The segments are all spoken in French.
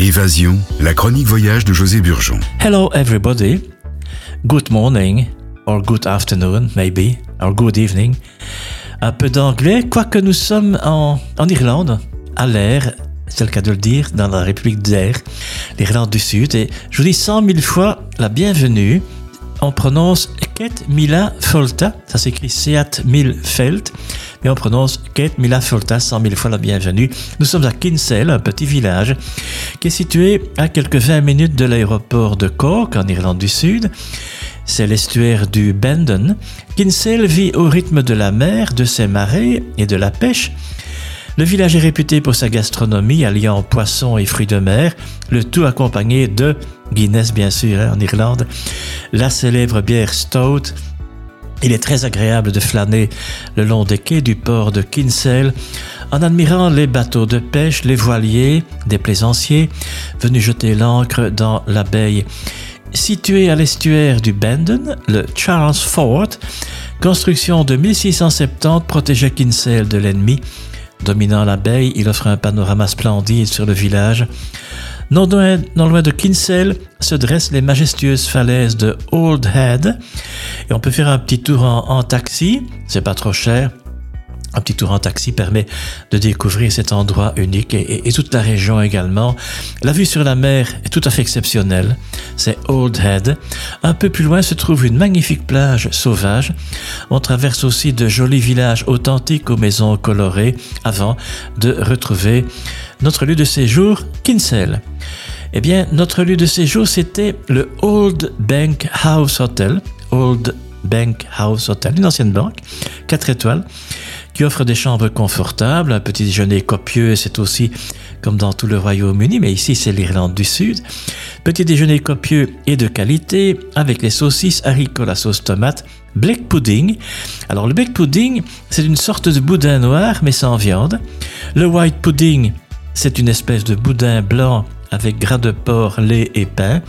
Évasion, la chronique voyage de José Burgeon. Hello everybody. Good morning, or good afternoon, maybe, or good evening. Un peu d'anglais, quoique nous sommes en, en Irlande, à l'air, c'est le cas de le dire, dans la République d'Air, l'Irlande du Sud. Et je vous dis cent mille fois la bienvenue. On prononce Ket Mila Folta, ça s'écrit Seat Mil Felt mais on prononce Kate Mila Folta cent mille fois la bienvenue. Nous sommes à Kinsale, un petit village qui est situé à quelques 20 minutes de l'aéroport de Cork en Irlande du Sud. C'est l'estuaire du Bandon. Kinsale vit au rythme de la mer, de ses marées et de la pêche. Le village est réputé pour sa gastronomie alliant poissons et fruits de mer, le tout accompagné de Guinness bien sûr hein, en Irlande, la célèbre bière Stout, il est très agréable de flâner le long des quais du port de Kinsale en admirant les bateaux de pêche, les voiliers, des plaisanciers venus jeter l'ancre dans la baie. Situé à l'estuaire du Bandon, le Charles Fort, construction de 1670, protégeait Kinsale de l'ennemi. Dominant la baie, il offre un panorama splendide sur le village. Non loin, de Kinsale se dressent les majestueuses falaises de Old Head. Et on peut faire un petit tour en, taxi, c'est pas trop cher. Un petit tour en taxi permet de découvrir cet endroit unique et, toute la région également. La vue sur la mer est tout à fait exceptionnelle. C'est Old Head. Un peu plus loin se trouve une magnifique plage sauvage. On traverse aussi de jolis villages authentiques aux maisons colorées avant de retrouver notre lieu de séjour, Kinsale. Eh bien, notre lieu de séjour, c'était le Old Bank House Hotel. Old Bank House Hotel, une ancienne banque, 4 étoiles, qui offre des chambres confortables, un petit déjeuner copieux, c'est aussi comme dans tout le Royaume-Uni, mais ici c'est l'Irlande du Sud. Petit déjeuner copieux et de qualité, avec les saucisses, haricots, la sauce tomate, black pudding. Alors le black pudding, c'est une sorte de boudin noir, mais sans viande. Le white pudding, c'est une espèce de boudin blanc avec gras de porc, lait et pain,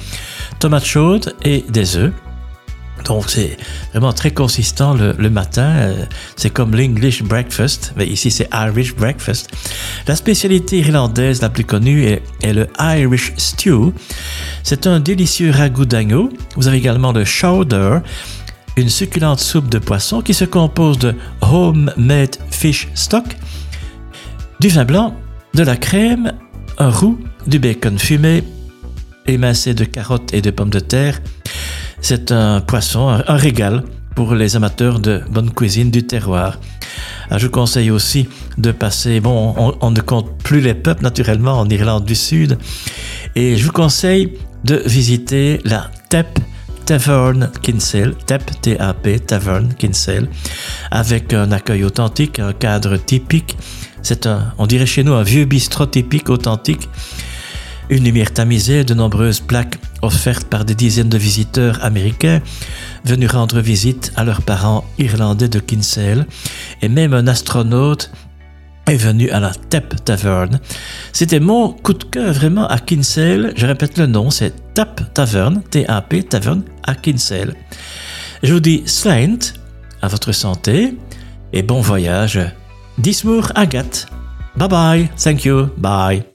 tomates chaudes et des œufs. Donc c'est vraiment très consistant le, matin. Euh, c'est comme l'English breakfast, mais ici c'est Irish breakfast. La spécialité irlandaise la plus connue est, le Irish stew. C'est un délicieux ragoût d'agneau. Vous avez également le chowder, une succulente soupe de poisson qui se compose de homemade fish stock, du vin blanc de la crème, un roux, du bacon fumé, émincé de carottes et de pommes de terre. C'est un poisson, un, régal pour les amateurs de bonne cuisine du terroir. Ah, je vous conseille aussi de passer, bon, on, ne compte plus les peuples naturellement en Irlande du Sud, et je vous conseille de visiter la TEP Tavern Kinsale, TEP, T-A-P, Tavern Kinsale, avec un accueil authentique, un cadre typique c'est un, on dirait chez nous, un vieux bistrot typique, authentique. Une lumière tamisée, de nombreuses plaques offertes par des dizaines de visiteurs américains venus rendre visite à leurs parents irlandais de Kinsale, et même un astronaute est venu à la Tap Tavern. C'était mon coup de cœur vraiment à Kinsale. Je répète le nom, c'est Tap Tavern, T-A-P Tavern à Kinsale. Je vous dis Slaint, à votre santé et bon voyage Dismour Agathe. Bye bye. Thank you. Bye.